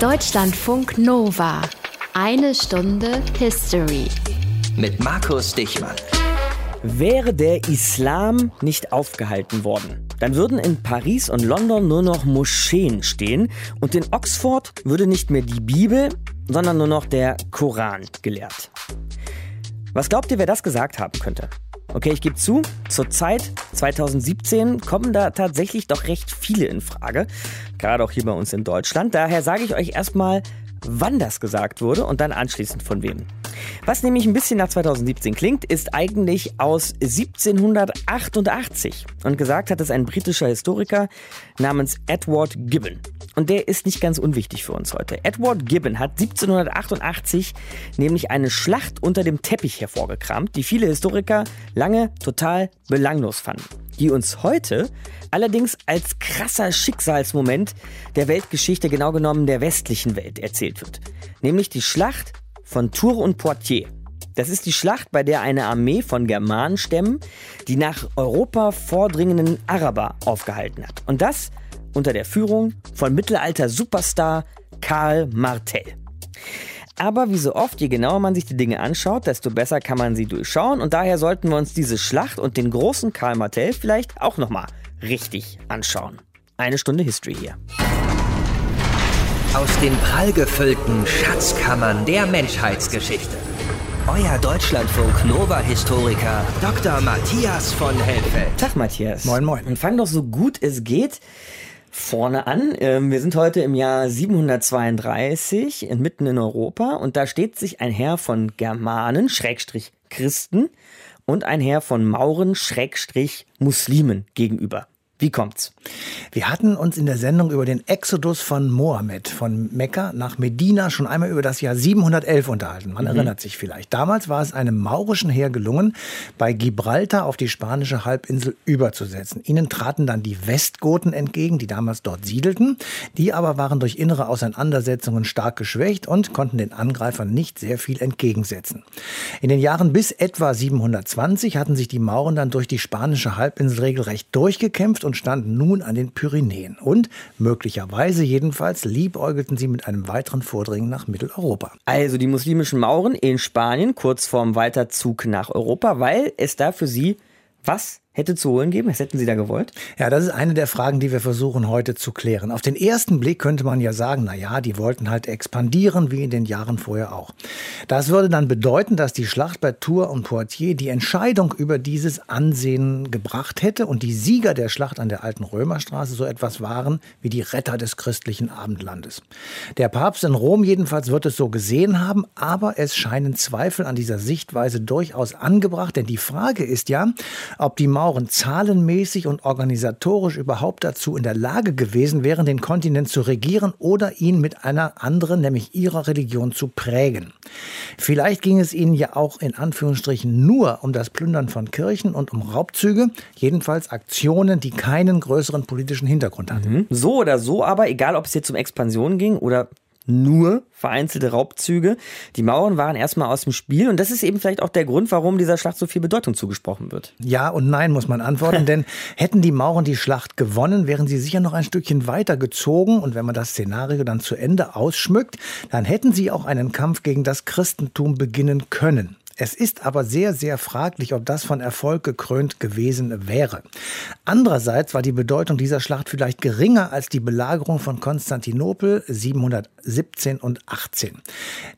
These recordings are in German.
Deutschlandfunk Nova. Eine Stunde History. Mit Markus Dichmann. Wäre der Islam nicht aufgehalten worden, dann würden in Paris und London nur noch Moscheen stehen und in Oxford würde nicht mehr die Bibel, sondern nur noch der Koran gelehrt. Was glaubt ihr, wer das gesagt haben könnte? Okay, ich gebe zu, zur Zeit 2017 kommen da tatsächlich doch recht viele in Frage, gerade auch hier bei uns in Deutschland. Daher sage ich euch erstmal, wann das gesagt wurde und dann anschließend von wem. Was nämlich ein bisschen nach 2017 klingt, ist eigentlich aus 1788 und gesagt hat es ein britischer Historiker namens Edward Gibbon. Und der ist nicht ganz unwichtig für uns heute. Edward Gibbon hat 1788 nämlich eine Schlacht unter dem Teppich hervorgekramt, die viele Historiker lange total belanglos fanden. Die uns heute allerdings als krasser Schicksalsmoment der Weltgeschichte, genau genommen der westlichen Welt, erzählt wird. Nämlich die Schlacht von Tours und Poitiers. Das ist die Schlacht, bei der eine Armee von Germanenstämmen die nach Europa vordringenden Araber aufgehalten hat. Und das unter der Führung von Mittelalter-Superstar Karl Martell. Aber wie so oft, je genauer man sich die Dinge anschaut, desto besser kann man sie durchschauen. Und daher sollten wir uns diese Schlacht und den großen Karl Martell vielleicht auch nochmal richtig anschauen. Eine Stunde History hier. Aus den prallgefüllten Schatzkammern der Menschheitsgeschichte. Euer Deutschlandfunk Nova-Historiker Dr. Matthias von Helfeld. Tag, Matthias. Moin, moin. Und fang doch so gut es geht vorne an. Ähm, wir sind heute im Jahr 732, mitten in Europa, und da steht sich ein Herr von Germanen, Schrägstrich Christen, und ein Herr von Mauren, Schrägstrich Muslimen gegenüber. Wie kommt's? Wir hatten uns in der Sendung über den Exodus von Mohammed von Mekka nach Medina schon einmal über das Jahr 711 unterhalten. Man mhm. erinnert sich vielleicht. Damals war es einem maurischen Heer gelungen, bei Gibraltar auf die spanische Halbinsel überzusetzen. Ihnen traten dann die Westgoten entgegen, die damals dort siedelten. Die aber waren durch innere Auseinandersetzungen stark geschwächt und konnten den Angreifern nicht sehr viel entgegensetzen. In den Jahren bis etwa 720 hatten sich die Mauren dann durch die spanische Halbinsel regelrecht durchgekämpft und standen nun an den Pyrenäen. Und möglicherweise jedenfalls liebäugelten sie mit einem weiteren Vordringen nach Mitteleuropa. Also die muslimischen Mauren in Spanien kurz vorm Weiterzug nach Europa, weil es da für sie was hätte zu holen geben? Was hätten Sie da gewollt? Ja, das ist eine der Fragen, die wir versuchen heute zu klären. Auf den ersten Blick könnte man ja sagen, na ja, die wollten halt expandieren, wie in den Jahren vorher auch. Das würde dann bedeuten, dass die Schlacht bei Tours und Poitiers die Entscheidung über dieses Ansehen gebracht hätte und die Sieger der Schlacht an der alten Römerstraße so etwas waren wie die Retter des christlichen Abendlandes. Der Papst in Rom jedenfalls wird es so gesehen haben, aber es scheinen Zweifel an dieser Sichtweise durchaus angebracht, denn die Frage ist ja, ob die Mauer Mauren zahlenmäßig und organisatorisch überhaupt dazu in der Lage gewesen wären, den Kontinent zu regieren oder ihn mit einer anderen, nämlich ihrer Religion zu prägen. Vielleicht ging es ihnen ja auch in Anführungsstrichen nur um das Plündern von Kirchen und um Raubzüge, jedenfalls Aktionen, die keinen größeren politischen Hintergrund hatten. Mhm. So oder so aber, egal ob es jetzt um Expansion ging oder nur vereinzelte Raubzüge. Die Mauern waren erstmal aus dem Spiel und das ist eben vielleicht auch der Grund, warum dieser Schlacht so viel Bedeutung zugesprochen wird. Ja und nein muss man antworten, denn hätten die Mauren die Schlacht gewonnen, wären sie sicher noch ein Stückchen weiter gezogen und wenn man das Szenario dann zu Ende ausschmückt, dann hätten sie auch einen Kampf gegen das Christentum beginnen können. Es ist aber sehr, sehr fraglich, ob das von Erfolg gekrönt gewesen wäre. Andererseits war die Bedeutung dieser Schlacht vielleicht geringer als die Belagerung von Konstantinopel 717 und 18.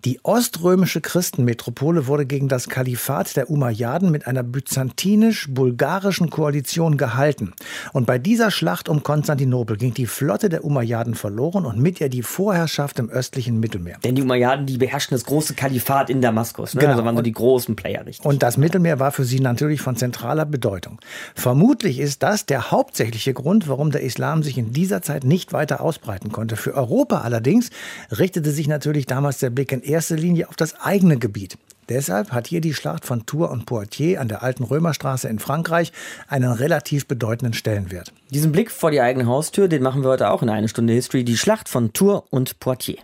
Die oströmische Christenmetropole wurde gegen das Kalifat der Umayyaden mit einer byzantinisch-bulgarischen Koalition gehalten. Und bei dieser Schlacht um Konstantinopel ging die Flotte der Umayyaden verloren und mit ihr die Vorherrschaft im östlichen Mittelmeer. Denn die Umayyaden, die beherrschen das große Kalifat in Damaskus. Ne? Genau. Also waren so die großen Player, richtig. Und das Mittelmeer war für sie natürlich von zentraler Bedeutung. Vermutlich ist das der hauptsächliche Grund, warum der Islam sich in dieser Zeit nicht weiter ausbreiten konnte. Für Europa allerdings richtete sich natürlich damals der Blick in erster Linie auf das eigene Gebiet. Deshalb hat hier die Schlacht von Tours und Poitiers an der alten Römerstraße in Frankreich einen relativ bedeutenden Stellenwert. Diesen Blick vor die eigene Haustür, den machen wir heute auch in einer Stunde History. Die Schlacht von Tours und Poitiers.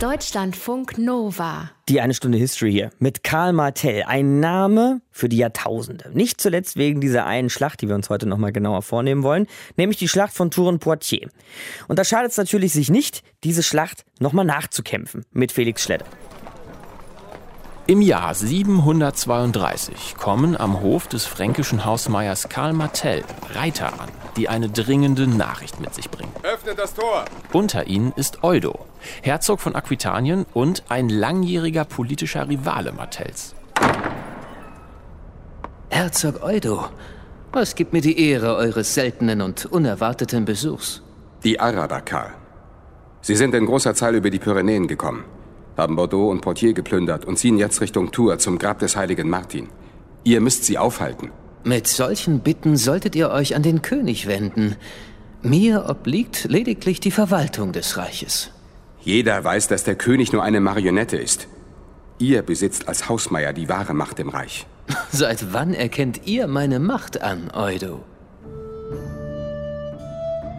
Deutschlandfunk Nova. Die eine Stunde History hier mit Karl Martell. Ein Name für die Jahrtausende. Nicht zuletzt wegen dieser einen Schlacht, die wir uns heute nochmal genauer vornehmen wollen, nämlich die Schlacht von Tours-Poitiers. Und da schadet es natürlich sich nicht, diese Schlacht nochmal nachzukämpfen mit Felix Schledder. Im Jahr 732 kommen am Hof des fränkischen Hausmeiers Karl Martell Reiter an, die eine dringende Nachricht mit sich bringen. Öffnet das Tor! Unter ihnen ist Eudo, Herzog von Aquitanien und ein langjähriger politischer Rivale Martells. Herzog Eudo, was gibt mir die Ehre eures seltenen und unerwarteten Besuchs? Die Araber, Karl. Sie sind in großer Zahl über die Pyrenäen gekommen haben Bordeaux und Poitiers geplündert und ziehen jetzt Richtung Tours zum Grab des heiligen Martin. Ihr müsst sie aufhalten. Mit solchen Bitten solltet ihr euch an den König wenden. Mir obliegt lediglich die Verwaltung des Reiches. Jeder weiß, dass der König nur eine Marionette ist. Ihr besitzt als Hausmeier die wahre Macht im Reich. Seit wann erkennt ihr meine Macht an, Eudo?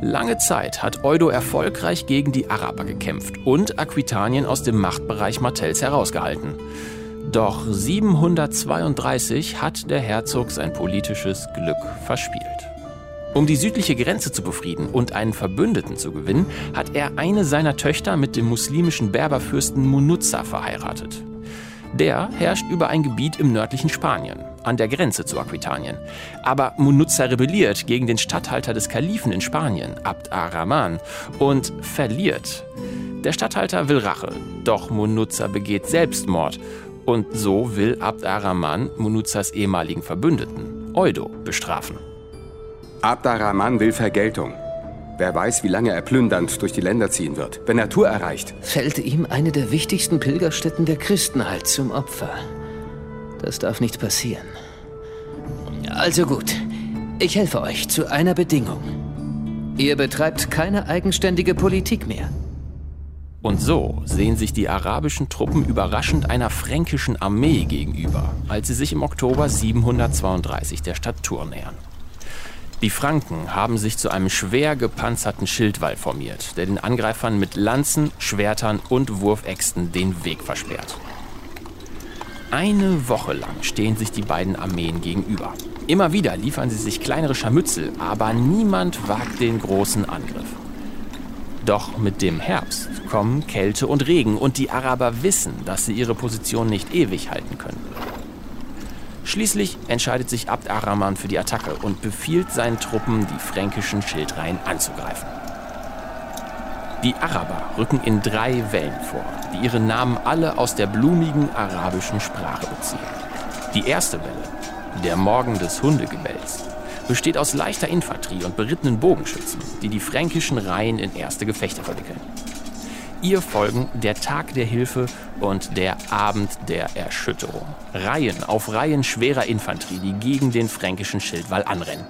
Lange Zeit hat Eudo erfolgreich gegen die Araber gekämpft und Aquitanien aus dem Machtbereich Martells herausgehalten. Doch 732 hat der Herzog sein politisches Glück verspielt. Um die südliche Grenze zu befrieden und einen Verbündeten zu gewinnen, hat er eine seiner Töchter mit dem muslimischen Berberfürsten Munuzza verheiratet. Der herrscht über ein Gebiet im nördlichen Spanien, an der Grenze zu Aquitanien. Aber Munuzza rebelliert gegen den Statthalter des Kalifen in Spanien, Abd ar-Rahman, und verliert. Der Statthalter will Rache, doch Munuzza begeht Selbstmord. Und so will Abd ar-Rahman Munuzzas ehemaligen Verbündeten, Eudo, bestrafen. Abd ar-Rahman will Vergeltung. Wer weiß, wie lange er plündernd durch die Länder ziehen wird. Wenn er Tour erreicht, fällt ihm eine der wichtigsten Pilgerstätten der Christenheit zum Opfer. Das darf nicht passieren. Also gut, ich helfe euch zu einer Bedingung. Ihr betreibt keine eigenständige Politik mehr. Und so sehen sich die arabischen Truppen überraschend einer fränkischen Armee gegenüber, als sie sich im Oktober 732 der Stadt Tours nähern. Die Franken haben sich zu einem schwer gepanzerten Schildwall formiert, der den Angreifern mit Lanzen, Schwertern und Wurfäxten den Weg versperrt. Eine Woche lang stehen sich die beiden Armeen gegenüber. Immer wieder liefern sie sich kleinere Scharmützel, aber niemand wagt den großen Angriff. Doch mit dem Herbst kommen Kälte und Regen und die Araber wissen, dass sie ihre Position nicht ewig halten können. Schließlich entscheidet sich Abd ar-Rahman für die Attacke und befiehlt seinen Truppen, die fränkischen Schildreihen anzugreifen. Die Araber rücken in drei Wellen vor, die ihre Namen alle aus der blumigen arabischen Sprache beziehen. Die erste Welle, der Morgen des Hundegebells, besteht aus leichter Infanterie und berittenen Bogenschützen, die die fränkischen Reihen in erste Gefechte verwickeln. Ihr folgen der Tag der Hilfe und der Abend der Erschütterung. Reihen auf Reihen schwerer Infanterie, die gegen den fränkischen Schildwall anrennen.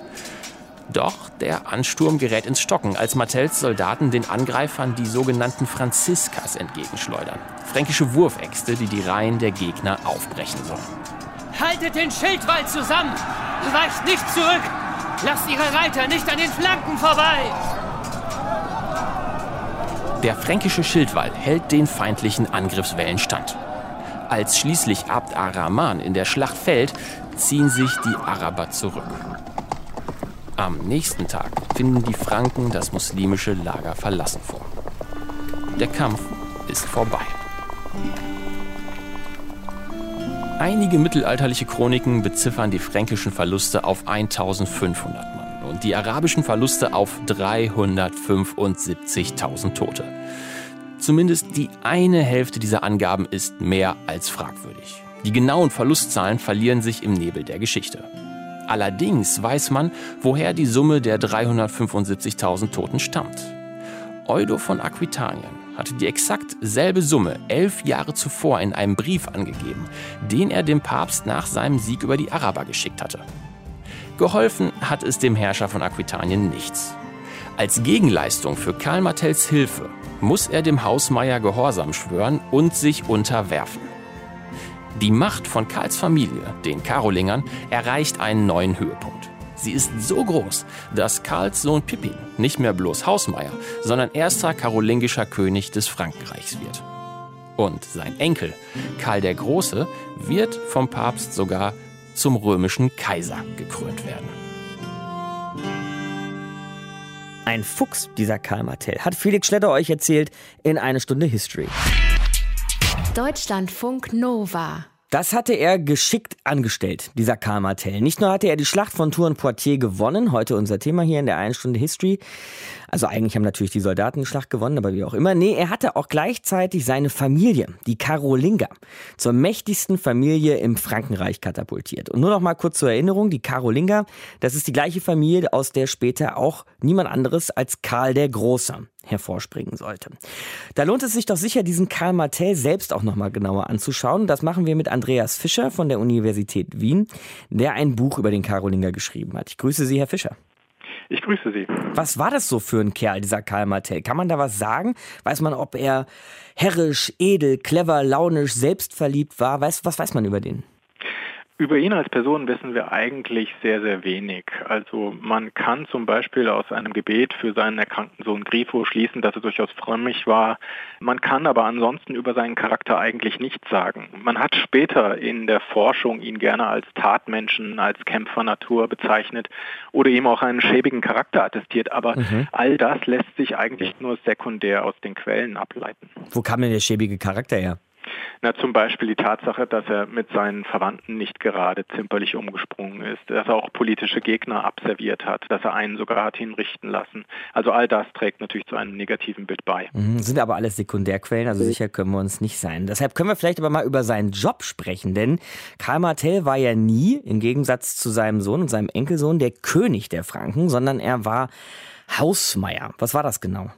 Doch der Ansturm gerät ins Stocken, als Martells Soldaten den Angreifern die sogenannten Franziskas entgegenschleudern. Fränkische Wurfäxte, die die Reihen der Gegner aufbrechen sollen. Haltet den Schildwall zusammen! Weicht nicht zurück! Lasst ihre Reiter nicht an den Flanken vorbei! Der fränkische Schildwall hält den feindlichen Angriffswellen stand. Als schließlich Abd ar-Rahman in der Schlacht fällt, ziehen sich die Araber zurück. Am nächsten Tag finden die Franken das muslimische Lager verlassen vor. Der Kampf ist vorbei. Einige mittelalterliche Chroniken beziffern die fränkischen Verluste auf 1500 Mann und die arabischen Verluste auf 375.000 Tote. Zumindest die eine Hälfte dieser Angaben ist mehr als fragwürdig. Die genauen Verlustzahlen verlieren sich im Nebel der Geschichte. Allerdings weiß man, woher die Summe der 375.000 Toten stammt. Eudo von Aquitanien hatte die exakt selbe Summe elf Jahre zuvor in einem Brief angegeben, den er dem Papst nach seinem Sieg über die Araber geschickt hatte. Geholfen hat es dem Herrscher von Aquitanien nichts. Als Gegenleistung für Karl Martells Hilfe muss er dem Hausmeier Gehorsam schwören und sich unterwerfen. Die Macht von Karls Familie, den Karolingern, erreicht einen neuen Höhepunkt. Sie ist so groß, dass Karls Sohn Pippin nicht mehr bloß Hausmeier, sondern erster karolingischer König des Frankenreichs wird. Und sein Enkel, Karl der Große, wird vom Papst sogar zum römischen Kaiser gekrönt werden. Ein Fuchs, dieser Karl Martell, hat Felix Schletter euch erzählt in eine Stunde History. Deutschlandfunk Nova. Das hatte er geschickt angestellt, dieser Karl Martell. Nicht nur hatte er die Schlacht von Tours und Poitiers gewonnen, heute unser Thema hier in der einen Stunde History. Also eigentlich haben natürlich die Soldaten die Schlacht gewonnen, aber wie auch immer. Nee, er hatte auch gleichzeitig seine Familie, die Karolinger, zur mächtigsten Familie im Frankenreich katapultiert. Und nur noch mal kurz zur Erinnerung, die Karolinger, das ist die gleiche Familie, aus der später auch niemand anderes als Karl der Große hervorspringen sollte. Da lohnt es sich doch sicher, diesen Karl Martell selbst auch nochmal genauer anzuschauen. Das machen wir mit Andreas Fischer von der Universität Wien, der ein Buch über den Karolinger geschrieben hat. Ich grüße Sie, Herr Fischer. Ich grüße Sie. Was war das so für ein Kerl, dieser Karl Martell? Kann man da was sagen? Weiß man, ob er herrisch, edel, clever, launisch, selbstverliebt war? Weiß, was weiß man über den? Über ihn als Person wissen wir eigentlich sehr, sehr wenig. Also man kann zum Beispiel aus einem Gebet für seinen erkrankten Sohn Grifo schließen, dass er durchaus frömmig war. Man kann aber ansonsten über seinen Charakter eigentlich nichts sagen. Man hat später in der Forschung ihn gerne als Tatmenschen, als Kämpfernatur bezeichnet oder ihm auch einen schäbigen Charakter attestiert. Aber mhm. all das lässt sich eigentlich nur sekundär aus den Quellen ableiten. Wo kam denn der schäbige Charakter her? Na, zum Beispiel die Tatsache, dass er mit seinen Verwandten nicht gerade zimperlich umgesprungen ist, dass er auch politische Gegner abserviert hat, dass er einen sogar hat hinrichten lassen. Also all das trägt natürlich zu einem negativen Bild bei. Mhm, sind aber alles Sekundärquellen, also sicher können wir uns nicht sein. Deshalb können wir vielleicht aber mal über seinen Job sprechen, denn Karl Martell war ja nie, im Gegensatz zu seinem Sohn und seinem Enkelsohn, der König der Franken, sondern er war Hausmeier. Was war das genau?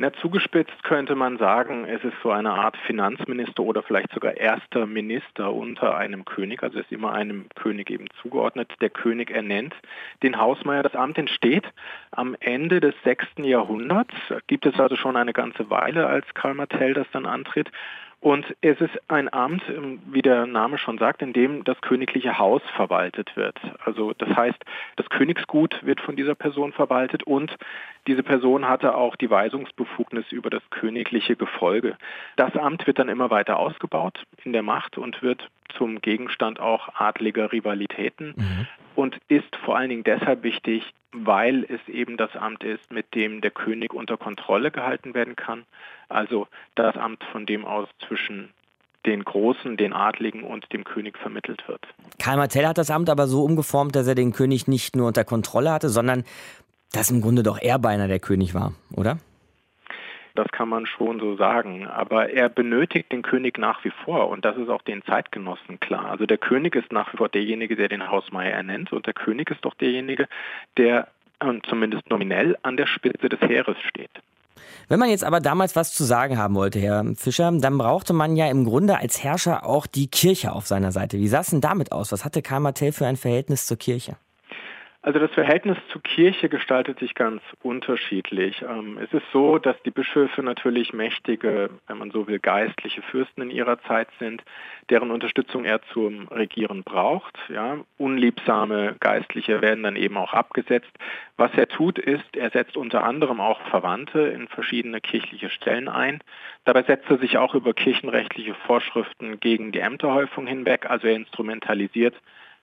Na, zugespitzt könnte man sagen, es ist so eine Art Finanzminister oder vielleicht sogar erster Minister unter einem König, also ist immer einem König eben zugeordnet. Der König ernennt den Hausmeier. Das Amt entsteht am Ende des 6. Jahrhunderts, gibt es also schon eine ganze Weile, als Karl Martell das dann antritt. Und es ist ein Amt, wie der Name schon sagt, in dem das königliche Haus verwaltet wird. Also das heißt, das Königsgut wird von dieser Person verwaltet und diese Person hatte auch die Weisungsbefugnis über das königliche Gefolge. Das Amt wird dann immer weiter ausgebaut in der Macht und wird zum Gegenstand auch adliger Rivalitäten mhm. und ist vor allen Dingen deshalb wichtig, weil es eben das Amt ist, mit dem der König unter Kontrolle gehalten werden kann. Also das Amt, von dem aus zwischen den Großen, den Adligen und dem König vermittelt wird. Karl Martell hat das Amt aber so umgeformt, dass er den König nicht nur unter Kontrolle hatte, sondern dass im Grunde doch er beinahe der König war, oder? Das kann man schon so sagen. Aber er benötigt den König nach wie vor und das ist auch den Zeitgenossen klar. Also der König ist nach wie vor derjenige, der den Hausmeier ernennt und der König ist doch derjenige, der äh, zumindest nominell an der Spitze des Heeres steht. Wenn man jetzt aber damals was zu sagen haben wollte, Herr Fischer, dann brauchte man ja im Grunde als Herrscher auch die Kirche auf seiner Seite. Wie sah es denn damit aus? Was hatte Karl Martell für ein Verhältnis zur Kirche? Also das Verhältnis zur Kirche gestaltet sich ganz unterschiedlich. Ähm, es ist so, dass die Bischöfe natürlich mächtige, wenn man so will, geistliche Fürsten in ihrer Zeit sind, deren Unterstützung er zum Regieren braucht. Ja, unliebsame Geistliche werden dann eben auch abgesetzt. Was er tut, ist, er setzt unter anderem auch Verwandte in verschiedene kirchliche Stellen ein. Dabei setzt er sich auch über kirchenrechtliche Vorschriften gegen die Ämterhäufung hinweg, also er instrumentalisiert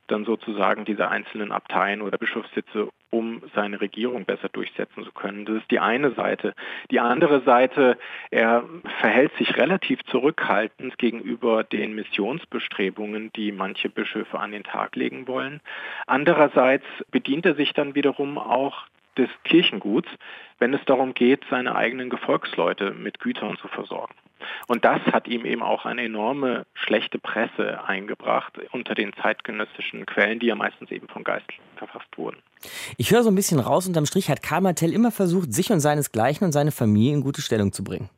dann sozusagen diese einzelnen Abteien oder Bischofssitze, um seine Regierung besser durchsetzen zu können. Das ist die eine Seite. Die andere Seite, er verhält sich relativ zurückhaltend gegenüber den Missionsbestrebungen, die manche Bischöfe an den Tag legen wollen. Andererseits bedient er sich dann wiederum auch des Kirchenguts, wenn es darum geht, seine eigenen Gefolgsleute mit Gütern zu versorgen. Und das hat ihm eben auch eine enorme schlechte Presse eingebracht unter den zeitgenössischen Quellen, die ja meistens eben von Geistlichen verfasst wurden. Ich höre so ein bisschen raus, unterm Strich hat Karl Martell immer versucht, sich und seinesgleichen und seine Familie in gute Stellung zu bringen.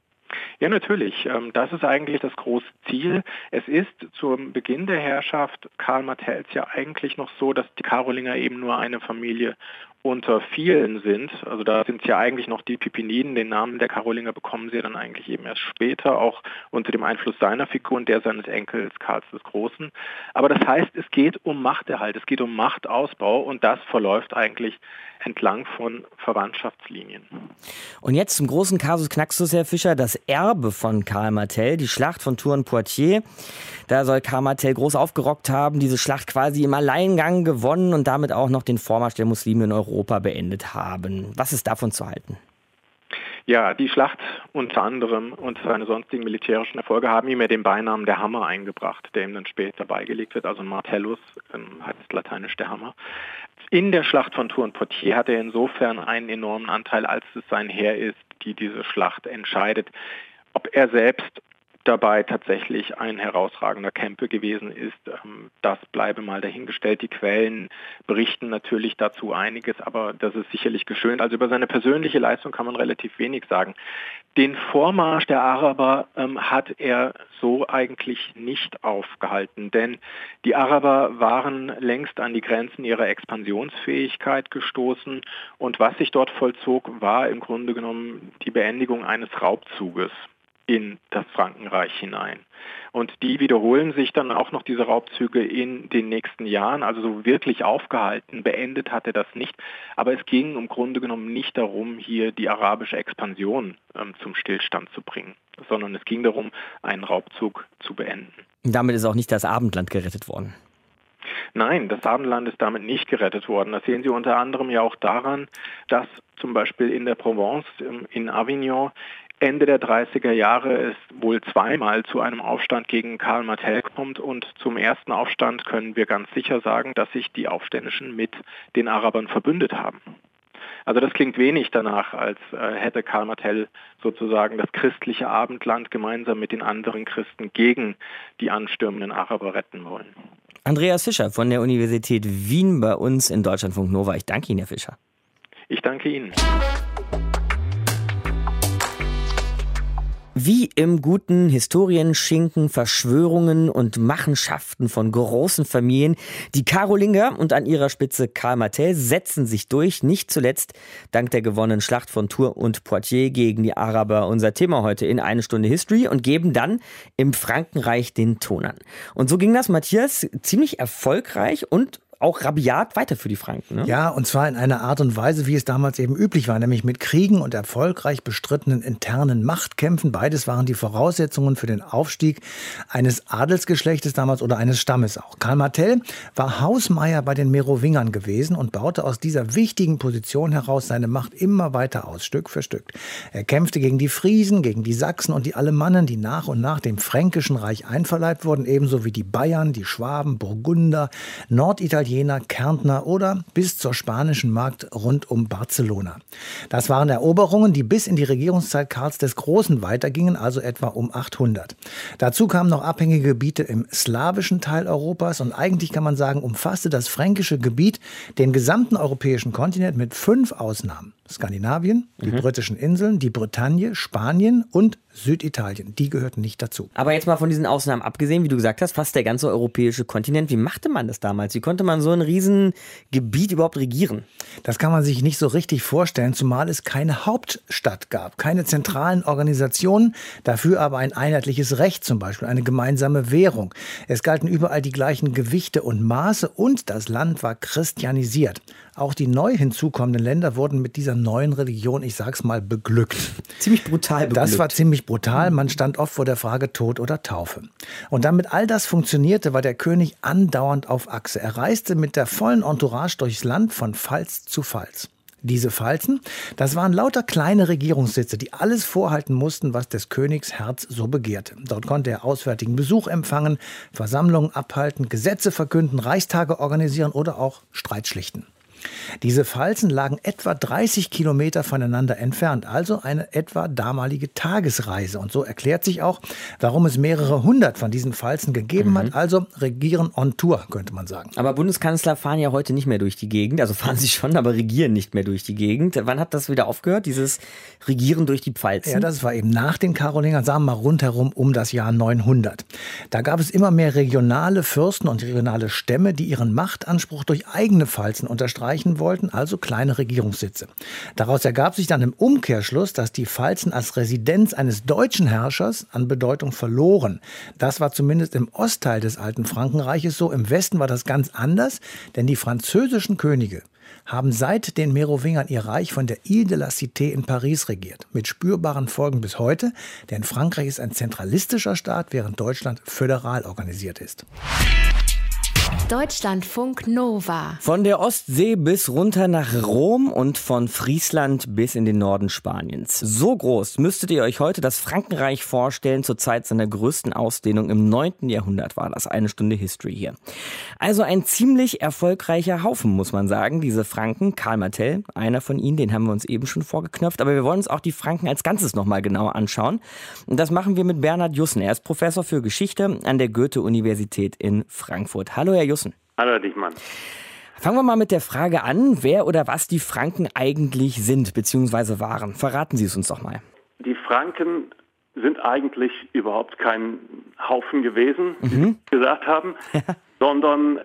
Ja, natürlich. Ähm, das ist eigentlich das große Ziel. Es ist zum Beginn der Herrschaft Karl Martells ja eigentlich noch so, dass die Karolinger eben nur eine Familie unter vielen sind. Also da sind es ja eigentlich noch die Pipiniden, den Namen der Karolinger bekommen sie dann eigentlich eben erst später, auch unter dem Einfluss seiner Figur und der seines Enkels Karls des Großen. Aber das heißt, es geht um Machterhalt, es geht um Machtausbau und das verläuft eigentlich entlang von Verwandtschaftslinien. Und jetzt zum großen Kasus Knaxus, Herr Fischer, das Erbe von Karl Martell, die Schlacht von Tours Poitiers. Da soll Karl Martell groß aufgerockt haben, diese Schlacht quasi im Alleingang gewonnen und damit auch noch den Vormarsch der Muslime in Europa beendet haben. Was ist davon zu halten? Ja, die Schlacht unter anderem und seine sonstigen militärischen Erfolge haben ihm ja den Beinamen der Hammer eingebracht, der ihm dann später beigelegt wird. Also Martellus ähm, heißt lateinisch der Hammer. In der Schlacht von Tours und Poitiers hat er insofern einen enormen Anteil, als es sein Heer ist, die diese Schlacht entscheidet. Ob er selbst dabei tatsächlich ein herausragender Campe gewesen ist, ähm, das bleibe mal dahingestellt. Die Quellen berichten natürlich dazu einiges, aber das ist sicherlich geschönt. Also über seine persönliche Leistung kann man relativ wenig sagen. Den Vormarsch der Araber ähm, hat er so eigentlich nicht aufgehalten, denn die Araber waren längst an die Grenzen ihrer Expansionsfähigkeit gestoßen und was sich dort vollzog, war im Grunde genommen die Beendigung eines Raubzuges in das Frankenreich hinein. Und die wiederholen sich dann auch noch diese Raubzüge in den nächsten Jahren. Also so wirklich aufgehalten, beendet hat er das nicht. Aber es ging im Grunde genommen nicht darum, hier die arabische Expansion ähm, zum Stillstand zu bringen, sondern es ging darum, einen Raubzug zu beenden. Damit ist auch nicht das Abendland gerettet worden. Nein, das Abendland ist damit nicht gerettet worden. Das sehen Sie unter anderem ja auch daran, dass zum Beispiel in der Provence, ähm, in Avignon, Ende der 30er Jahre es wohl zweimal zu einem Aufstand gegen Karl Martell kommt und zum ersten Aufstand können wir ganz sicher sagen, dass sich die Aufständischen mit den Arabern verbündet haben. Also das klingt wenig danach, als äh, hätte Karl Martell sozusagen das christliche Abendland gemeinsam mit den anderen Christen gegen die anstürmenden Araber retten wollen. Andreas Fischer von der Universität Wien bei uns in Deutschlandfunk Nova. Ich danke Ihnen, Herr Fischer. Ich danke Ihnen. Wie im guten Historienschinken Verschwörungen und Machenschaften von großen Familien. Die Karolinger und an ihrer Spitze Karl Martel setzen sich durch, nicht zuletzt dank der gewonnenen Schlacht von Tours und Poitiers gegen die Araber. Unser Thema heute in eine Stunde History und geben dann im Frankenreich den Ton an. Und so ging das, Matthias, ziemlich erfolgreich und auch rabiat weiter für die Franken. Ne? Ja, und zwar in einer Art und Weise, wie es damals eben üblich war, nämlich mit Kriegen und erfolgreich bestrittenen internen Machtkämpfen. Beides waren die Voraussetzungen für den Aufstieg eines Adelsgeschlechtes damals oder eines Stammes auch. Karl Martell war Hausmeier bei den Merowingern gewesen und baute aus dieser wichtigen Position heraus seine Macht immer weiter aus, Stück für Stück. Er kämpfte gegen die Friesen, gegen die Sachsen und die Alemannen, die nach und nach dem Fränkischen Reich einverleibt wurden, ebenso wie die Bayern, die Schwaben, Burgunder, Norditaliener, Italiener, Kärntner oder bis zur spanischen Markt rund um Barcelona. Das waren Eroberungen, die bis in die Regierungszeit Karls des Großen weitergingen, also etwa um 800. Dazu kamen noch abhängige Gebiete im slawischen Teil Europas und eigentlich kann man sagen, umfasste das fränkische Gebiet den gesamten europäischen Kontinent mit fünf Ausnahmen. Skandinavien, die mhm. britischen Inseln, die Bretagne, Spanien und Süditalien. Die gehörten nicht dazu. Aber jetzt mal von diesen Ausnahmen abgesehen, wie du gesagt hast, fast der ganze europäische Kontinent. Wie machte man das damals? Wie konnte man so ein Riesengebiet überhaupt regieren? Das kann man sich nicht so richtig vorstellen, zumal es keine Hauptstadt gab, keine zentralen Organisationen, dafür aber ein einheitliches Recht, zum Beispiel eine gemeinsame Währung. Es galten überall die gleichen Gewichte und Maße und das Land war christianisiert. Auch die neu hinzukommenden Länder wurden mit dieser neuen Religion, ich sag's mal, beglückt. Ziemlich brutal beglückt. Das war ziemlich brutal. Man stand oft vor der Frage Tod oder Taufe. Und damit all das funktionierte, war der König andauernd auf Achse. Er reiste mit der vollen Entourage durchs Land von Pfalz zu Pfalz. Diese Pfalzen, das waren lauter kleine Regierungssitze, die alles vorhalten mussten, was des Königs Herz so begehrte. Dort konnte er auswärtigen Besuch empfangen, Versammlungen abhalten, Gesetze verkünden, Reichstage organisieren oder auch Streit schlichten. Diese Falzen lagen etwa 30 Kilometer voneinander entfernt, also eine etwa damalige Tagesreise. Und so erklärt sich auch, warum es mehrere hundert von diesen Falzen gegeben mhm. hat. Also regieren on Tour, könnte man sagen. Aber Bundeskanzler fahren ja heute nicht mehr durch die Gegend. Also fahren sie schon, aber regieren nicht mehr durch die Gegend. Wann hat das wieder aufgehört, dieses Regieren durch die Pfalzen? Ja, das war eben nach den Karolingern, sagen wir mal rundherum um das Jahr 900. Da gab es immer mehr regionale Fürsten und regionale Stämme, die ihren Machtanspruch durch eigene Falzen unterstreichen wollten, also kleine Regierungssitze. Daraus ergab sich dann im Umkehrschluss, dass die Pfalzen als Residenz eines deutschen Herrschers an Bedeutung verloren. Das war zumindest im Ostteil des alten Frankenreiches so. Im Westen war das ganz anders, denn die französischen Könige haben seit den Merowingern ihr Reich von der Ile de la Cité in Paris regiert. Mit spürbaren Folgen bis heute, denn Frankreich ist ein zentralistischer Staat, während Deutschland föderal organisiert ist. Deutschlandfunk Nova. Von der Ostsee bis runter nach Rom und von Friesland bis in den Norden Spaniens. So groß müsstet ihr euch heute das Frankenreich vorstellen. Zur Zeit seiner größten Ausdehnung im 9. Jahrhundert war das. Eine Stunde History hier. Also ein ziemlich erfolgreicher Haufen, muss man sagen. Diese Franken. Karl Martell, einer von ihnen, den haben wir uns eben schon vorgeknöpft. Aber wir wollen uns auch die Franken als Ganzes nochmal genauer anschauen. Und das machen wir mit Bernhard Jussen. Er ist Professor für Geschichte an der Goethe-Universität in Frankfurt. Hallo, Herr Jussen. Hallo, Herr Dichmann. Fangen wir mal mit der Frage an, wer oder was die Franken eigentlich sind bzw. waren. Verraten Sie es uns doch mal. Die Franken sind eigentlich überhaupt kein Haufen gewesen, wie mhm. Sie gesagt haben, sondern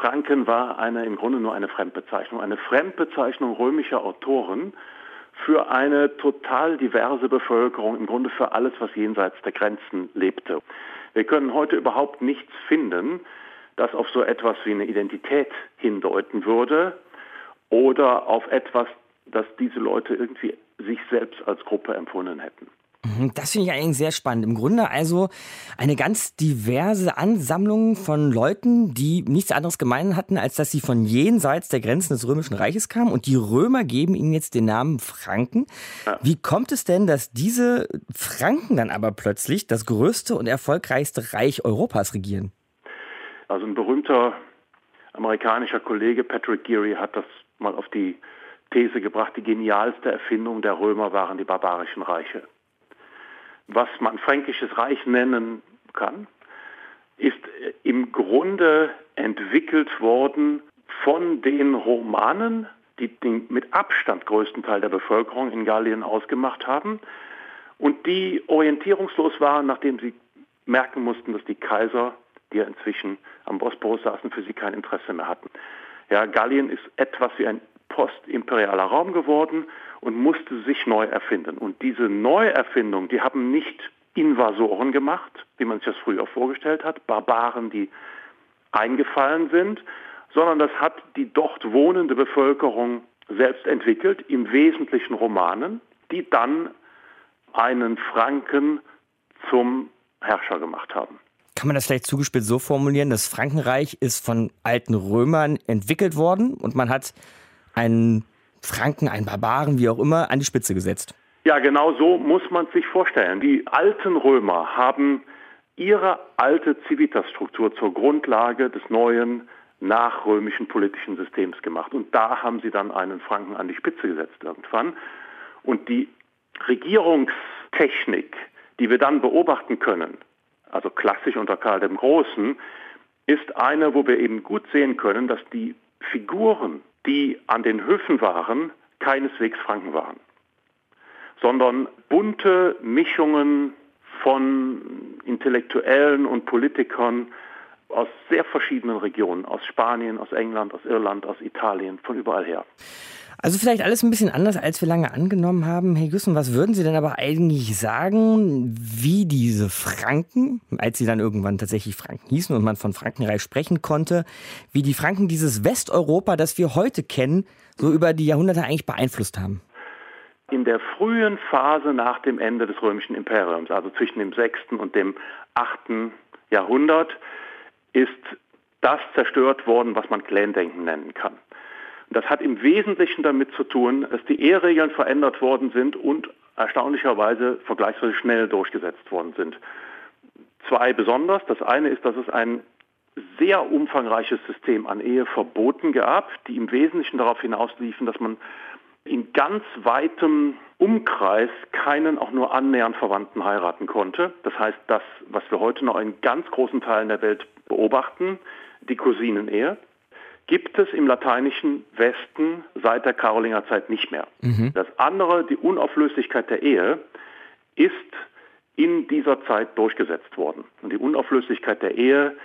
Franken war eine, im Grunde nur eine Fremdbezeichnung, eine Fremdbezeichnung römischer Autoren für eine total diverse Bevölkerung, im Grunde für alles, was jenseits der Grenzen lebte. Wir können heute überhaupt nichts finden, das auf so etwas wie eine Identität hindeuten würde oder auf etwas, das diese Leute irgendwie sich selbst als Gruppe empfunden hätten. Mhm, das finde ich eigentlich sehr spannend. Im Grunde also eine ganz diverse Ansammlung von Leuten, die nichts anderes gemein hatten, als dass sie von jenseits der Grenzen des Römischen Reiches kamen. Und die Römer geben ihnen jetzt den Namen Franken. Ja. Wie kommt es denn, dass diese Franken dann aber plötzlich das größte und erfolgreichste Reich Europas regieren? Also ein berühmter amerikanischer Kollege, Patrick Geary, hat das mal auf die These gebracht, die genialste Erfindung der Römer waren die barbarischen Reiche. Was man fränkisches Reich nennen kann, ist im Grunde entwickelt worden von den Romanen, die den mit Abstand größten Teil der Bevölkerung in Gallien ausgemacht haben und die orientierungslos waren, nachdem sie merken mussten, dass die Kaiser die ja inzwischen am Bosporus saßen, für sie kein Interesse mehr hatten. Ja, Gallien ist etwas wie ein postimperialer Raum geworden und musste sich neu erfinden. Und diese Neuerfindung, die haben nicht Invasoren gemacht, wie man sich das früher vorgestellt hat, Barbaren, die eingefallen sind, sondern das hat die dort wohnende Bevölkerung selbst entwickelt, im Wesentlichen Romanen, die dann einen Franken zum Herrscher gemacht haben kann man das vielleicht zugespitzt so formulieren, das Frankenreich ist von alten Römern entwickelt worden und man hat einen Franken, einen Barbaren, wie auch immer, an die Spitze gesetzt. Ja, genau so muss man sich vorstellen. Die alten Römer haben ihre alte Civitas-Struktur zur Grundlage des neuen nachrömischen politischen Systems gemacht. Und da haben sie dann einen Franken an die Spitze gesetzt irgendwann. Und die Regierungstechnik, die wir dann beobachten können, also klassisch unter Karl dem Großen, ist eine, wo wir eben gut sehen können, dass die Figuren, die an den Höfen waren, keineswegs Franken waren, sondern bunte Mischungen von Intellektuellen und Politikern aus sehr verschiedenen Regionen, aus Spanien, aus England, aus Irland, aus Italien, von überall her. Also vielleicht alles ein bisschen anders, als wir lange angenommen haben. Herr Güssen, was würden Sie denn aber eigentlich sagen, wie diese Franken, als sie dann irgendwann tatsächlich Franken hießen und man von Frankenreich sprechen konnte, wie die Franken dieses Westeuropa, das wir heute kennen, so über die Jahrhunderte eigentlich beeinflusst haben? In der frühen Phase nach dem Ende des römischen Imperiums, also zwischen dem 6. und dem 8. Jahrhundert, ist das zerstört worden, was man Clandenken nennen kann. Das hat im Wesentlichen damit zu tun, dass die Eheregeln verändert worden sind und erstaunlicherweise vergleichsweise schnell durchgesetzt worden sind. Zwei besonders. Das eine ist, dass es ein sehr umfangreiches System an Eheverboten gab, die im Wesentlichen darauf hinausliefen, dass man in ganz weitem Umkreis keinen auch nur annähernd Verwandten heiraten konnte. Das heißt, das, was wir heute noch in ganz großen Teilen der Welt beobachten, die Cousinenehe, gibt es im lateinischen Westen seit der Karolingerzeit nicht mehr. Mhm. Das andere, die Unauflöslichkeit der Ehe, ist in dieser Zeit durchgesetzt worden. Und die Unauflöslichkeit der Ehe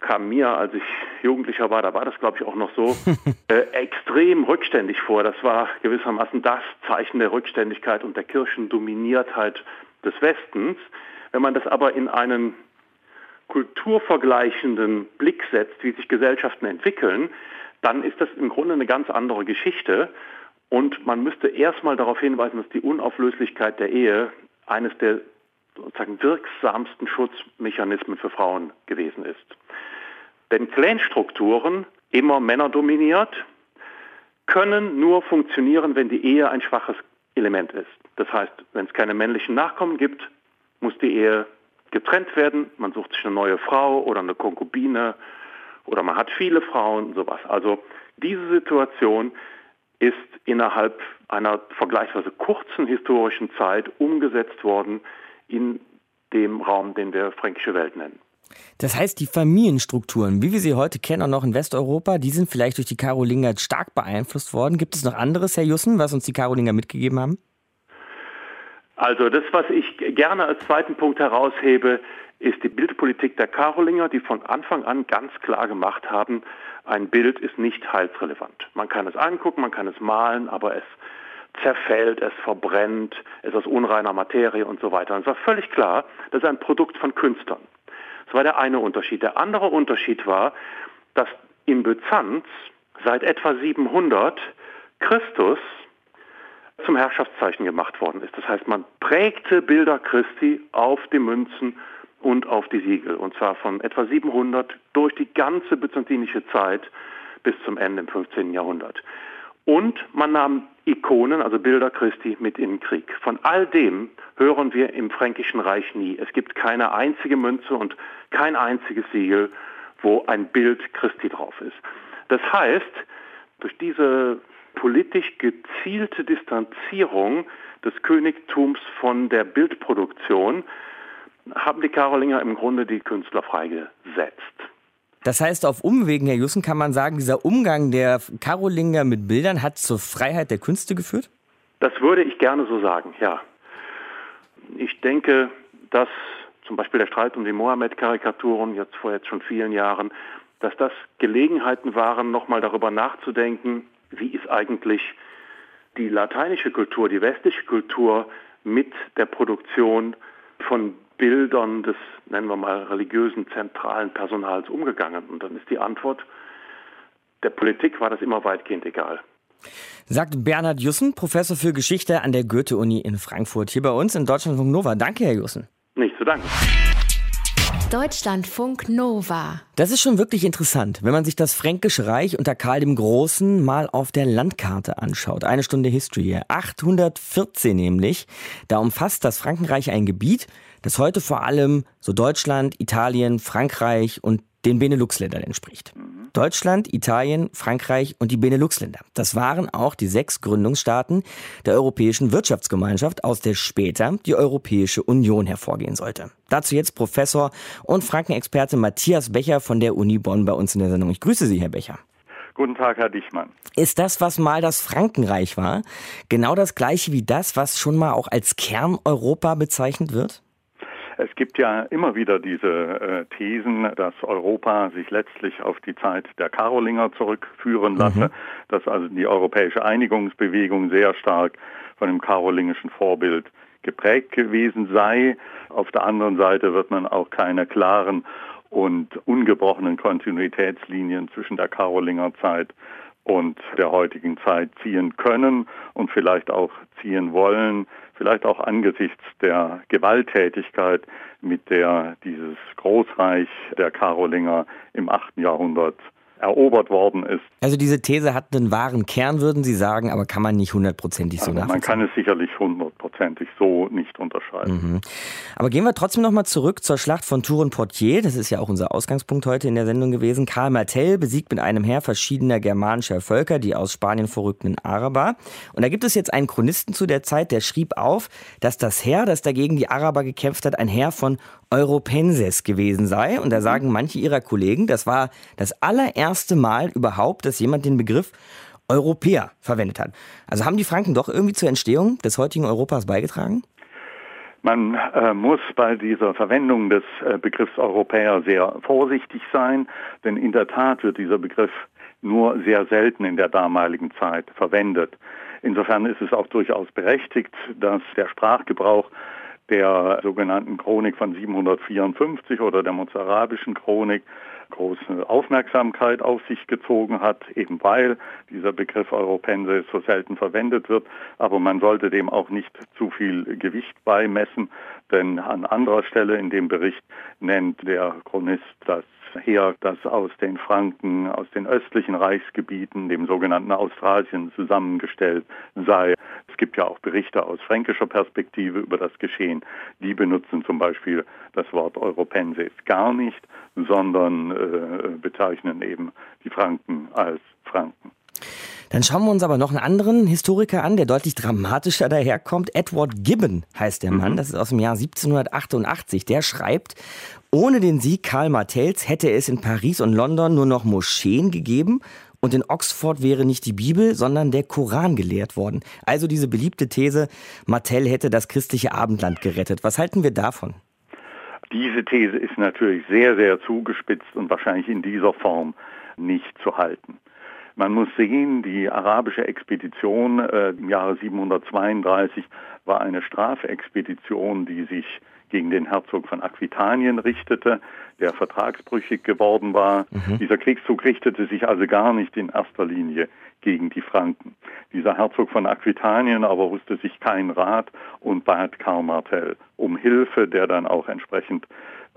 kam mir, als ich Jugendlicher war, da war das glaube ich auch noch so, äh, extrem rückständig vor. Das war gewissermaßen das Zeichen der Rückständigkeit und der Kirchendominiertheit des Westens. Wenn man das aber in einen kulturvergleichenden Blick setzt, wie sich Gesellschaften entwickeln, dann ist das im Grunde eine ganz andere Geschichte. Und man müsste erstmal darauf hinweisen, dass die Unauflöslichkeit der Ehe eines der sozusagen wirksamsten Schutzmechanismen für Frauen gewesen ist. Denn Clanstrukturen, immer männerdominiert, können nur funktionieren, wenn die Ehe ein schwaches Element ist. Das heißt, wenn es keine männlichen Nachkommen gibt, muss die Ehe getrennt werden. Man sucht sich eine neue Frau oder eine Konkubine oder man hat viele Frauen, sowas. Also diese Situation ist innerhalb einer vergleichsweise kurzen historischen Zeit umgesetzt worden in dem Raum, den wir fränkische Welt nennen. Das heißt, die Familienstrukturen, wie wir sie heute kennen, auch noch in Westeuropa, die sind vielleicht durch die Karolinger stark beeinflusst worden. Gibt es noch anderes, Herr Jussen, was uns die Karolinger mitgegeben haben? Also das, was ich gerne als zweiten Punkt heraushebe, ist die Bildpolitik der Karolinger, die von Anfang an ganz klar gemacht haben, ein Bild ist nicht heilsrelevant. Man kann es angucken, man kann es malen, aber es zerfällt, es verbrennt, es ist aus unreiner Materie und so weiter. Und es war völlig klar, das ist ein Produkt von Künstlern. Das war der eine Unterschied. Der andere Unterschied war, dass in Byzanz seit etwa 700 Christus zum Herrschaftszeichen gemacht worden ist. Das heißt, man prägte Bilder Christi auf die Münzen und auf die Siegel. Und zwar von etwa 700 durch die ganze byzantinische Zeit bis zum Ende im 15. Jahrhundert. Und man nahm Ikonen, also Bilder Christi, mit in den Krieg. Von all dem hören wir im Fränkischen Reich nie. Es gibt keine einzige Münze und kein einziges Siegel, wo ein Bild Christi drauf ist. Das heißt, durch diese politisch gezielte Distanzierung des Königtums von der Bildproduktion haben die Karolinger im Grunde die Künstler freigesetzt. Das heißt, auf Umwegen, Herr Jussen, kann man sagen, dieser Umgang der Karolinger mit Bildern hat zur Freiheit der Künste geführt? Das würde ich gerne so sagen, ja. Ich denke, dass zum Beispiel der Streit um die Mohammed-Karikaturen jetzt vor jetzt schon vielen Jahren, dass das Gelegenheiten waren, nochmal darüber nachzudenken, wie ist eigentlich die lateinische Kultur, die westliche Kultur mit der Produktion von Bildern des, nennen wir mal, religiösen zentralen Personals umgegangen? Und dann ist die Antwort, der Politik war das immer weitgehend egal. Sagt Bernhard Jussen, Professor für Geschichte an der Goethe-Uni in Frankfurt, hier bei uns in Deutschlandfunk Nova. Danke, Herr Jussen. Nicht zu danken. Deutschlandfunk Nova. Das ist schon wirklich interessant, wenn man sich das Fränkische Reich unter Karl dem Großen mal auf der Landkarte anschaut. Eine Stunde History. 814 nämlich. Da umfasst das Frankenreich ein Gebiet, das heute vor allem so Deutschland, Italien, Frankreich und den Benelux-Ländern entspricht. Deutschland, Italien, Frankreich und die Benelux-Länder. Das waren auch die sechs Gründungsstaaten der Europäischen Wirtschaftsgemeinschaft, aus der später die Europäische Union hervorgehen sollte. Dazu jetzt Professor und Frankenexperte Matthias Becher von der Uni Bonn bei uns in der Sendung. Ich grüße Sie, Herr Becher. Guten Tag, Herr Dichmann. Ist das, was mal das Frankenreich war, genau das gleiche wie das, was schon mal auch als Kern Europa bezeichnet wird? Es gibt ja immer wieder diese äh, Thesen, dass Europa sich letztlich auf die Zeit der Karolinger zurückführen mhm. lasse, mhm. dass also die europäische Einigungsbewegung sehr stark von dem karolingischen Vorbild geprägt gewesen sei. Auf der anderen Seite wird man auch keine klaren und ungebrochenen Kontinuitätslinien zwischen der Karolinger Zeit und der heutigen Zeit ziehen können und vielleicht auch ziehen wollen vielleicht auch angesichts der Gewalttätigkeit, mit der dieses Großreich der Karolinger im 8. Jahrhundert erobert worden ist. Also diese These hat einen wahren Kern, würden Sie sagen, aber kann man nicht hundertprozentig so also nachvollziehen? Man kann es sicherlich hundertprozentig so nicht unterscheiden. Mhm. Aber gehen wir trotzdem nochmal zurück zur Schlacht von Tours-Poitiers. Das ist ja auch unser Ausgangspunkt heute in der Sendung gewesen. Karl Martel besiegt mit einem Heer verschiedener germanischer Völker die aus Spanien verrückten Araber. Und da gibt es jetzt einen Chronisten zu der Zeit, der schrieb auf, dass das Heer, das dagegen die Araber gekämpft hat, ein Heer von Europenses gewesen sei. Und da sagen manche ihrer Kollegen, das war das allererste Mal überhaupt, dass jemand den Begriff Europäer verwendet hat. Also haben die Franken doch irgendwie zur Entstehung des heutigen Europas beigetragen? Man äh, muss bei dieser Verwendung des äh, Begriffs Europäer sehr vorsichtig sein, denn in der Tat wird dieser Begriff nur sehr selten in der damaligen Zeit verwendet. Insofern ist es auch durchaus berechtigt, dass der Sprachgebrauch der sogenannten Chronik von 754 oder der mozarabischen Chronik große Aufmerksamkeit auf sich gezogen hat, eben weil dieser Begriff Europense so selten verwendet wird. Aber man sollte dem auch nicht zu viel Gewicht beimessen, denn an anderer Stelle in dem Bericht nennt der Chronist das Heer, das aus den Franken, aus den östlichen Reichsgebieten, dem sogenannten Austrasien, zusammengestellt sei. Es gibt ja auch Berichte aus fränkischer Perspektive über das Geschehen. Die benutzen zum Beispiel das Wort Europensis gar nicht, sondern äh, bezeichnen eben die Franken als Franken. Dann schauen wir uns aber noch einen anderen Historiker an, der deutlich dramatischer daherkommt. Edward Gibbon heißt der Mann. Mhm. Das ist aus dem Jahr 1788. Der schreibt, ohne den Sieg Karl Martells hätte es in Paris und London nur noch Moscheen gegeben und in Oxford wäre nicht die Bibel, sondern der Koran gelehrt worden. Also diese beliebte These, Martell hätte das christliche Abendland gerettet. Was halten wir davon? Diese These ist natürlich sehr, sehr zugespitzt und wahrscheinlich in dieser Form nicht zu halten. Man muss sehen, die arabische Expedition äh, im Jahre 732 war eine Strafexpedition, die sich gegen den Herzog von Aquitanien richtete, der vertragsbrüchig geworden war. Mhm. Dieser Kriegszug richtete sich also gar nicht in erster Linie gegen die Franken. Dieser Herzog von Aquitanien aber wusste sich kein Rat und bat Karl Martel um Hilfe, der dann auch entsprechend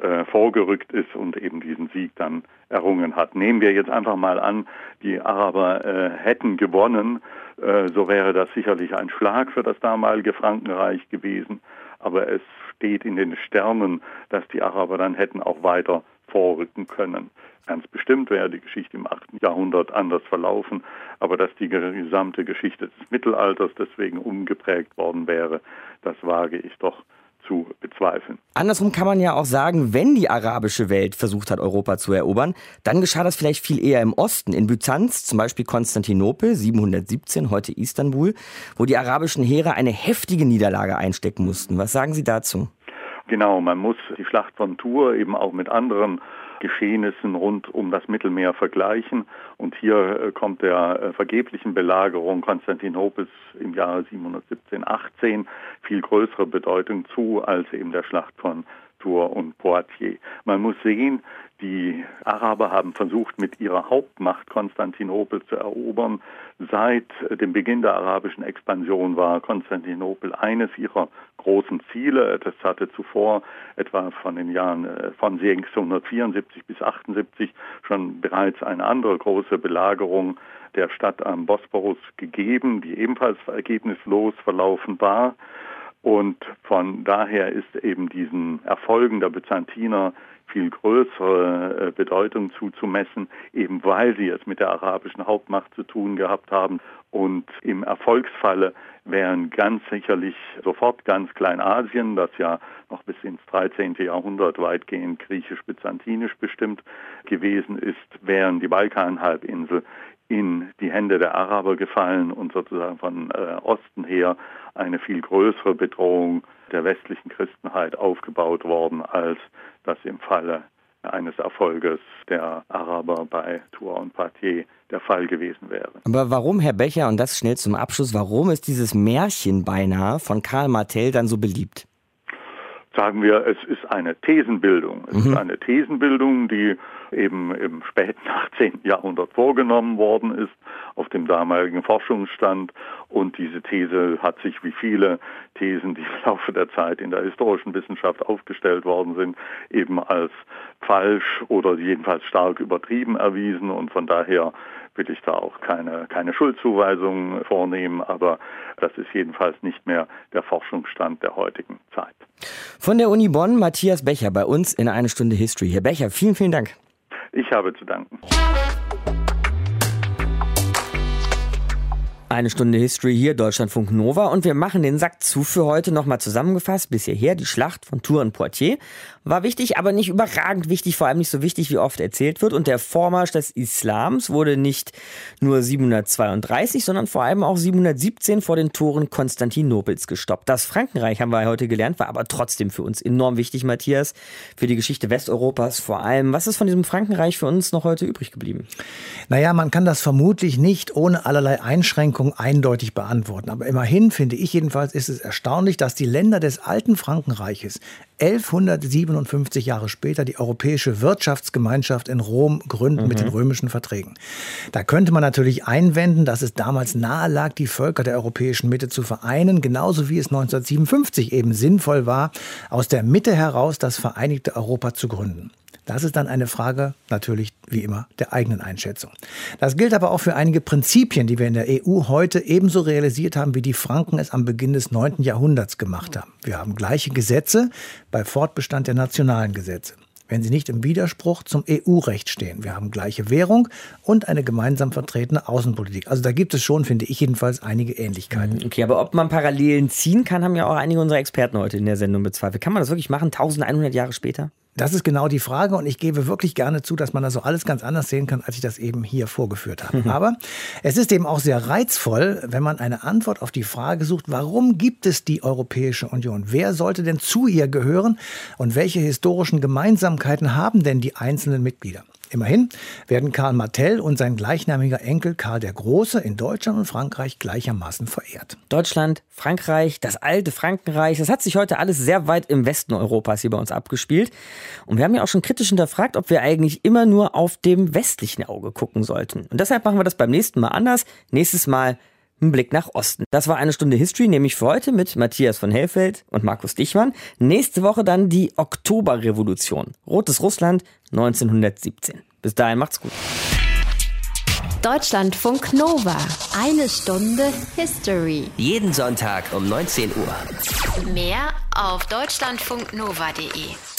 äh, vorgerückt ist und eben diesen Sieg dann errungen hat. Nehmen wir jetzt einfach mal an, die Araber äh, hätten gewonnen, äh, so wäre das sicherlich ein Schlag für das damalige Frankenreich gewesen, aber es steht in den Sternen, dass die Araber dann hätten auch weiter vorrücken können. Ganz bestimmt wäre die Geschichte im 8. Jahrhundert anders verlaufen, aber dass die gesamte Geschichte des Mittelalters deswegen umgeprägt worden wäre, das wage ich doch zu bezweifeln. Andersrum kann man ja auch sagen, wenn die arabische Welt versucht hat, Europa zu erobern, dann geschah das vielleicht viel eher im Osten, in Byzanz, zum Beispiel Konstantinopel 717, heute Istanbul, wo die arabischen Heere eine heftige Niederlage einstecken mussten. Was sagen Sie dazu? Genau, man muss die Schlacht von Tours eben auch mit anderen Geschehnissen rund um das Mittelmeer vergleichen. Und hier äh, kommt der äh, vergeblichen Belagerung Konstantinopels im Jahre 717-18 viel größere Bedeutung zu als eben der Schlacht von Tours und Poitiers. Man muss sehen, die Araber haben versucht, mit ihrer Hauptmacht Konstantinopel zu erobern. Seit dem Beginn der arabischen Expansion war Konstantinopel eines ihrer großen Ziele. Das hatte zuvor etwa von den Jahren äh, von 1674 bis 78 schon bereits eine andere große Belagerung der Stadt am Bosporus gegeben, die ebenfalls ergebnislos verlaufen war. Und von daher ist eben diesen Erfolgen der Byzantiner viel größere äh, Bedeutung zuzumessen, eben weil sie es mit der arabischen Hauptmacht zu tun gehabt haben. Und im Erfolgsfalle wären ganz sicherlich sofort ganz Kleinasien, das ja noch bis ins 13. Jahrhundert weitgehend griechisch-byzantinisch bestimmt gewesen ist, wären die Balkanhalbinsel in die Hände der Araber gefallen und sozusagen von äh, Osten her eine viel größere Bedrohung der westlichen Christenheit aufgebaut worden, als das im Falle eines Erfolges der Araber bei Tours und Poitiers der Fall gewesen wäre. Aber warum, Herr Becher, und das schnell zum Abschluss, warum ist dieses Märchen beinahe von Karl Martell dann so beliebt? Sagen wir, es ist eine Thesenbildung. Es mhm. ist eine Thesenbildung, die eben im späten 18. Jahrhundert vorgenommen worden ist, auf dem damaligen Forschungsstand. Und diese These hat sich wie viele Thesen, die im Laufe der Zeit in der historischen Wissenschaft aufgestellt worden sind, eben als falsch oder jedenfalls stark übertrieben erwiesen. Und von daher will ich da auch keine, keine Schuldzuweisungen vornehmen, aber das ist jedenfalls nicht mehr der Forschungsstand der heutigen Zeit. Von der Uni Bonn, Matthias Becher bei uns in eine Stunde History. Herr Becher, vielen, vielen Dank. Ich habe zu danken. Eine Stunde History hier, Deutschlandfunk Nova. Und wir machen den Sack zu für heute nochmal zusammengefasst. Bis hierher die Schlacht von Tours und Poitiers. War wichtig, aber nicht überragend wichtig, vor allem nicht so wichtig, wie oft erzählt wird. Und der Vormarsch des Islams wurde nicht nur 732, sondern vor allem auch 717 vor den Toren Konstantinopels gestoppt. Das Frankenreich, haben wir heute gelernt, war aber trotzdem für uns enorm wichtig, Matthias, für die Geschichte Westeuropas vor allem. Was ist von diesem Frankenreich für uns noch heute übrig geblieben? Naja, man kann das vermutlich nicht ohne allerlei Einschränkungen eindeutig beantworten. Aber immerhin, finde ich jedenfalls, ist es erstaunlich, dass die Länder des alten Frankenreiches 1157 Jahre später die Europäische Wirtschaftsgemeinschaft in Rom gründen mhm. mit den römischen Verträgen. Da könnte man natürlich einwenden, dass es damals nahe lag, die Völker der europäischen Mitte zu vereinen, genauso wie es 1957 eben sinnvoll war, aus der Mitte heraus das Vereinigte Europa zu gründen. Das ist dann eine Frage natürlich wie immer der eigenen Einschätzung. Das gilt aber auch für einige Prinzipien, die wir in der EU heute ebenso realisiert haben, wie die Franken es am Beginn des 9. Jahrhunderts gemacht haben. Wir haben gleiche Gesetze bei Fortbestand der nationalen Gesetze wenn sie nicht im Widerspruch zum EU-Recht stehen. Wir haben gleiche Währung und eine gemeinsam vertretene Außenpolitik. Also da gibt es schon, finde ich jedenfalls, einige Ähnlichkeiten. Okay, aber ob man Parallelen ziehen kann, haben ja auch einige unserer Experten heute in der Sendung bezweifelt. Kann man das wirklich machen, 1100 Jahre später? Das ist genau die Frage und ich gebe wirklich gerne zu, dass man das so alles ganz anders sehen kann, als ich das eben hier vorgeführt habe. Mhm. Aber es ist eben auch sehr reizvoll, wenn man eine Antwort auf die Frage sucht, warum gibt es die Europäische Union? Wer sollte denn zu ihr gehören und welche historischen Gemeinsamkeiten haben denn die einzelnen Mitglieder? Immerhin werden Karl Martell und sein gleichnamiger Enkel Karl der Große in Deutschland und Frankreich gleichermaßen verehrt. Deutschland, Frankreich, das alte Frankenreich, das hat sich heute alles sehr weit im Westen Europas hier bei uns abgespielt. Und wir haben ja auch schon kritisch hinterfragt, ob wir eigentlich immer nur auf dem westlichen Auge gucken sollten. Und deshalb machen wir das beim nächsten Mal anders. Nächstes Mal ein Blick nach Osten. Das war eine Stunde History, nämlich für heute mit Matthias von Hellfeld und Markus Dichmann. Nächste Woche dann die Oktoberrevolution. Rotes Russland 1917. Bis dahin macht's gut. Deutschlandfunk Nova. Eine Stunde History. Jeden Sonntag um 19 Uhr. Mehr auf deutschlandfunknova.de.